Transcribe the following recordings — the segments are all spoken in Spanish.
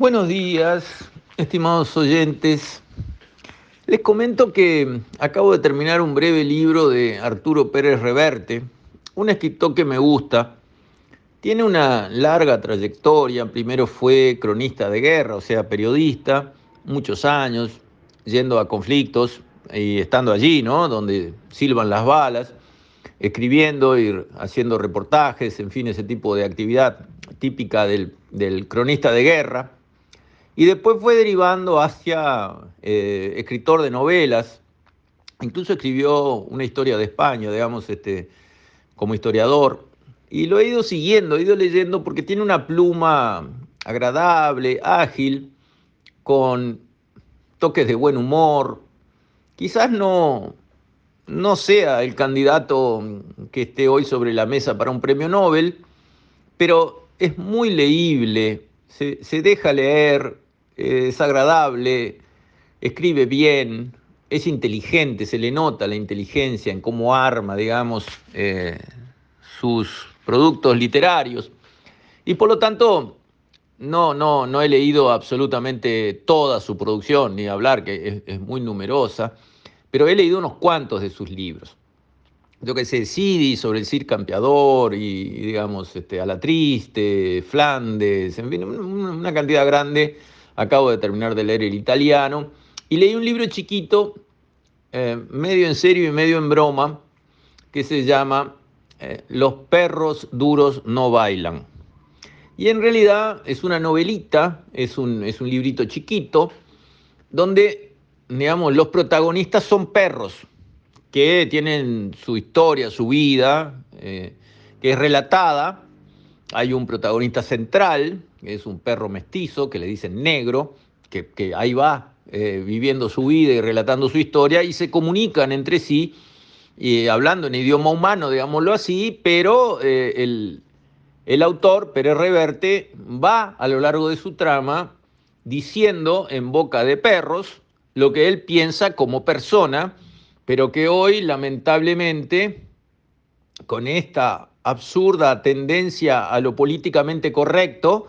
Buenos días, estimados oyentes. Les comento que acabo de terminar un breve libro de Arturo Pérez Reverte, un escritor que me gusta. Tiene una larga trayectoria, primero fue cronista de guerra, o sea, periodista, muchos años, yendo a conflictos y estando allí, ¿no? Donde silban las balas, escribiendo y haciendo reportajes, en fin, ese tipo de actividad típica del, del cronista de guerra y después fue derivando hacia eh, escritor de novelas, incluso escribió una historia de España, digamos, este, como historiador, y lo he ido siguiendo, he ido leyendo porque tiene una pluma agradable, ágil, con toques de buen humor. Quizás no, no sea el candidato que esté hoy sobre la mesa para un premio Nobel, pero es muy leíble, se, se deja leer, es agradable, escribe bien, es inteligente, se le nota la inteligencia en cómo arma, digamos, eh, sus productos literarios. Y por lo tanto, no, no, no he leído absolutamente toda su producción, ni hablar, que es, muy numerosa, pero he leído unos cuantos de sus libros. Yo que sé, Sidi sobre el Cid Campeador y, digamos, este, A la Triste, Flandes, en fin, una cantidad grande acabo de terminar de leer el italiano, y leí un libro chiquito, eh, medio en serio y medio en broma, que se llama eh, Los perros duros no bailan. Y en realidad es una novelita, es un, es un librito chiquito, donde, digamos, los protagonistas son perros, que tienen su historia, su vida, eh, que es relatada. Hay un protagonista central, es un perro mestizo que le dicen negro, que, que ahí va eh, viviendo su vida y relatando su historia, y se comunican entre sí, y, hablando en idioma humano, digámoslo así, pero eh, el, el autor, Pérez Reverte, va a lo largo de su trama diciendo en boca de perros lo que él piensa como persona, pero que hoy lamentablemente con esta absurda tendencia a lo políticamente correcto,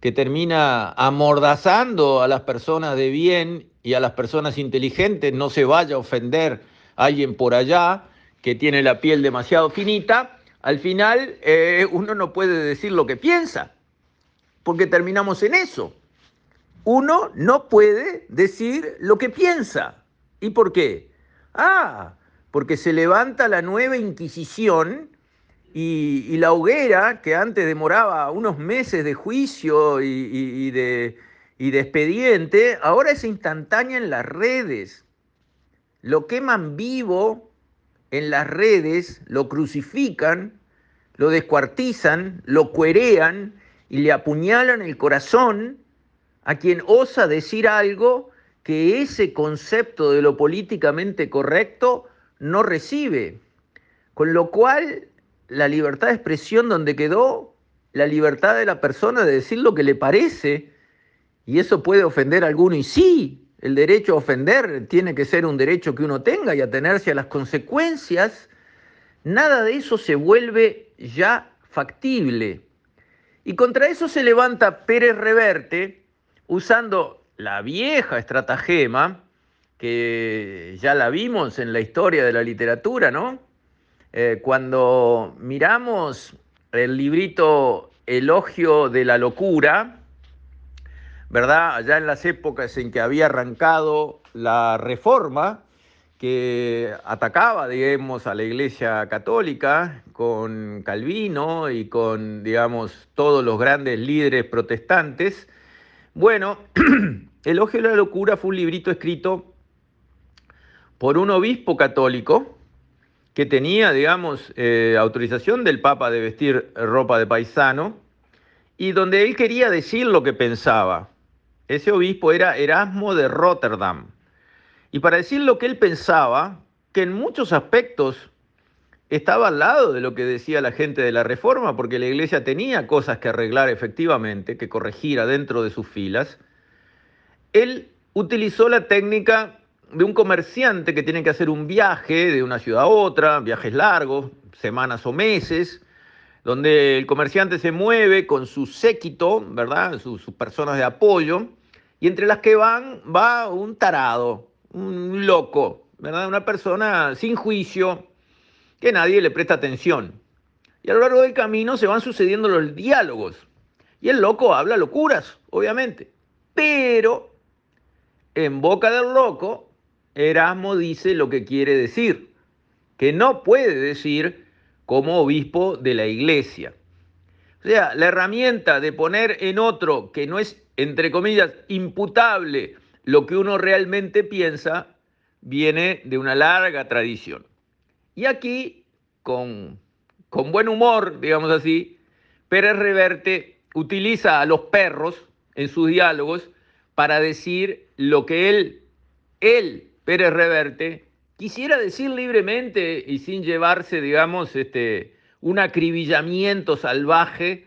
que termina amordazando a las personas de bien y a las personas inteligentes, no se vaya a ofender alguien por allá que tiene la piel demasiado finita, al final eh, uno no puede decir lo que piensa, porque terminamos en eso. Uno no puede decir lo que piensa. ¿Y por qué? Ah, porque se levanta la nueva Inquisición y, la hoguera, que antes demoraba unos meses de juicio y, de, y de expediente, ahora es instantánea en las redes. Lo queman vivo en las redes, lo crucifican, lo descuartizan, lo cuerean y le apuñalan el corazón a quien osa decir algo que ese concepto de lo políticamente correcto no recibe. Con lo cual la libertad de expresión donde quedó la libertad de la persona de decir lo que le parece, y eso puede ofender a alguno, y sí, el derecho a ofender tiene que ser un derecho que uno tenga y atenerse a las consecuencias, nada de eso se vuelve ya factible. Y contra eso se levanta Pérez Reverte usando la vieja estratagema, que ya la vimos en la historia de la literatura, ¿no? Eh, cuando miramos el librito Elogio de la Locura, ¿verdad? Allá en las épocas en que había arrancado la reforma que atacaba, digamos, a la Iglesia Católica con Calvino y con, digamos, todos los grandes líderes protestantes. Bueno, Elogio de la Locura fue un librito escrito por un obispo católico, que tenía, digamos, eh, autorización del Papa de vestir ropa de paisano y donde él quería decir lo que pensaba. Ese obispo era Erasmo de Rotterdam. Y para decir lo que él pensaba, que en muchos aspectos estaba al lado de lo que decía la gente de la Reforma, porque la iglesia tenía cosas que arreglar efectivamente, que corregir adentro de sus filas, él utilizó la técnica de un comerciante que tiene que hacer un viaje de una ciudad a otra, viajes largos, semanas o meses, donde el comerciante se mueve con su séquito, ¿verdad? Sus, sus personas de apoyo, y entre las que van va un tarado, un loco, ¿verdad? Una persona sin juicio, que nadie le presta atención. Y a lo largo del camino se van sucediendo los diálogos. Y el loco habla locuras, obviamente. Pero en boca del loco, Erasmo dice lo que quiere decir, que no puede decir como obispo de la iglesia. O sea, la herramienta de poner en otro que no es, entre comillas, imputable lo que uno realmente piensa, viene de una larga tradición. Y aquí, con, con buen humor, digamos así, Pérez Reverte utiliza a los perros en sus diálogos para decir lo que él, él, Pérez Reverte, quisiera decir libremente y sin llevarse, digamos, este, un acribillamiento salvaje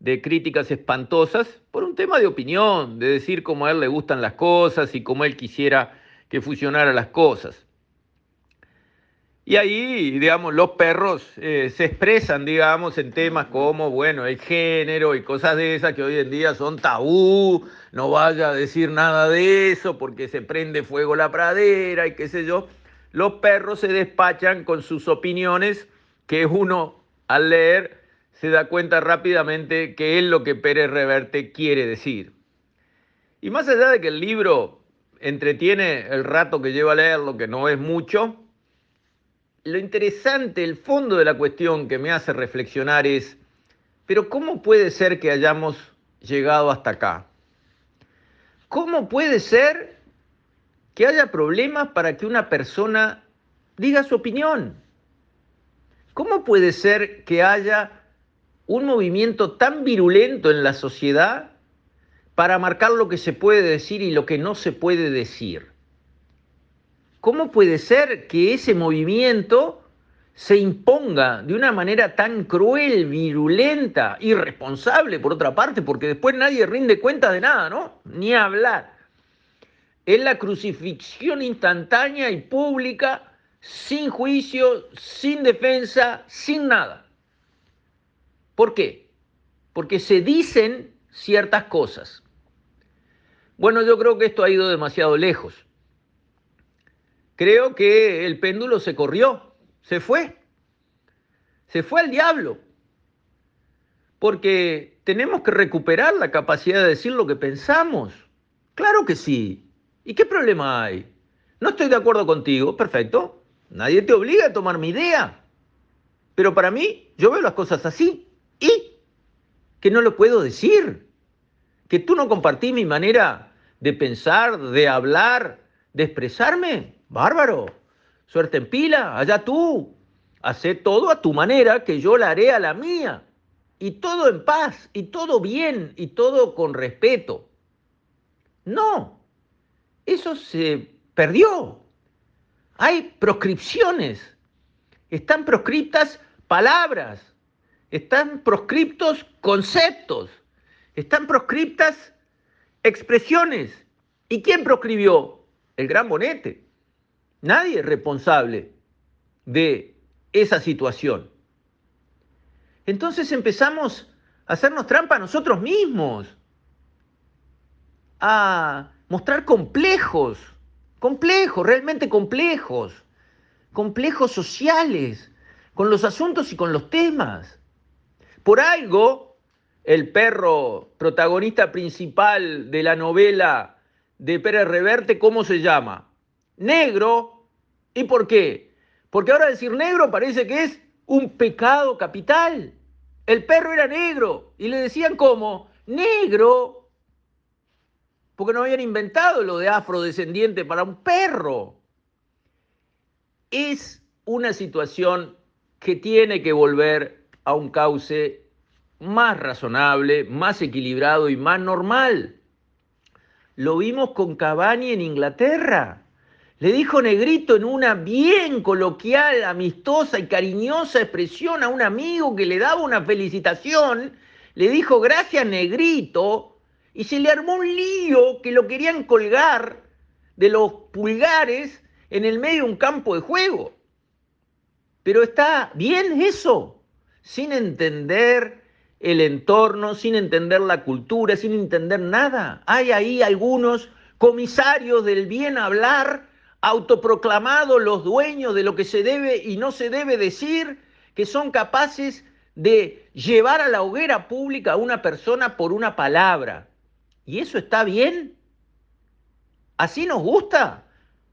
de críticas espantosas por un tema de opinión, de decir cómo a él le gustan las cosas y cómo él quisiera que funcionaran las cosas. Y ahí, digamos, los perros eh, se expresan, digamos, en temas como, bueno, el género y cosas de esas que hoy en día son tabú, no vaya a decir nada de eso porque se prende fuego la pradera y qué sé yo. Los perros se despachan con sus opiniones que uno al leer se da cuenta rápidamente que es lo que Pérez Reverte quiere decir. Y más allá de que el libro entretiene el rato que lleva a leerlo, que no es mucho, lo interesante, el fondo de la cuestión que me hace reflexionar es, pero ¿cómo puede ser que hayamos llegado hasta acá? ¿Cómo puede ser que haya problemas para que una persona diga su opinión? ¿Cómo puede ser que haya un movimiento tan virulento en la sociedad para marcar lo que se puede decir y lo que no se puede decir? ¿Cómo puede ser que ese movimiento se imponga de una manera tan cruel, virulenta, irresponsable, por otra parte, porque después nadie rinde cuenta de nada, ¿no? Ni hablar. Es la crucifixión instantánea y pública, sin juicio, sin defensa, sin nada. ¿Por qué? Porque se dicen ciertas cosas. Bueno, yo creo que esto ha ido demasiado lejos creo que el péndulo se corrió, se fue, se fue al diablo, porque tenemos que recuperar la capacidad de decir lo que pensamos. Claro que sí. ¿Y qué problema hay? No estoy de acuerdo contigo, perfecto. Nadie te obliga a tomar mi idea. Pero para mí, yo veo las cosas así. ¿Y? Que no lo puedo decir. Que tú no compartís mi manera de pensar, de hablar, de expresarme. Bárbaro, suerte en pila, allá tú. Hacé todo a tu manera, que yo la haré a la mía. Y todo en paz, y todo bien, y todo con respeto. No, eso se perdió. Hay proscripciones. Están proscriptas palabras. Están proscriptos conceptos. Están proscriptas expresiones. ¿Y quién proscribió? El gran bonete. Nadie es responsable de esa situación. Entonces empezamos a hacernos trampa a nosotros mismos, a mostrar complejos, complejos, realmente complejos, complejos sociales, con los asuntos y con los temas. Por algo, el perro protagonista principal de la novela de Pérez Reverte, ¿cómo se llama? Negro. ¿Y por qué? Porque ahora decir negro parece que es un pecado capital. El perro era negro y le decían como negro, porque no habían inventado lo de afrodescendiente para un perro. Es una situación que tiene que volver a un cauce más razonable, más equilibrado y más normal. Lo vimos con Cavani en Inglaterra. Le dijo negrito en una bien coloquial, amistosa y cariñosa expresión a un amigo que le daba una felicitación. Le dijo gracias negrito y se le armó un lío que lo querían colgar de los pulgares en el medio de un campo de juego. Pero está bien eso. sin entender el entorno, sin entender la cultura, sin entender nada. Hay ahí algunos comisarios del bien hablar, autoproclamados los dueños de lo que se debe y no se debe decir, que son capaces de llevar a la hoguera pública a una persona por una palabra. ¿Y eso está bien? ¿Así nos gusta?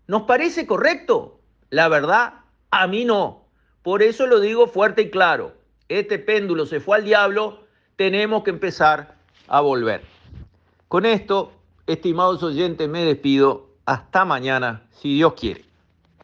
¿Nos parece correcto? La verdad, a mí no. Por eso lo digo fuerte y claro. Este péndulo se fue al diablo, tenemos que empezar a volver. Con esto, estimados oyentes, me despido. Hasta mañana, si Dios quiere.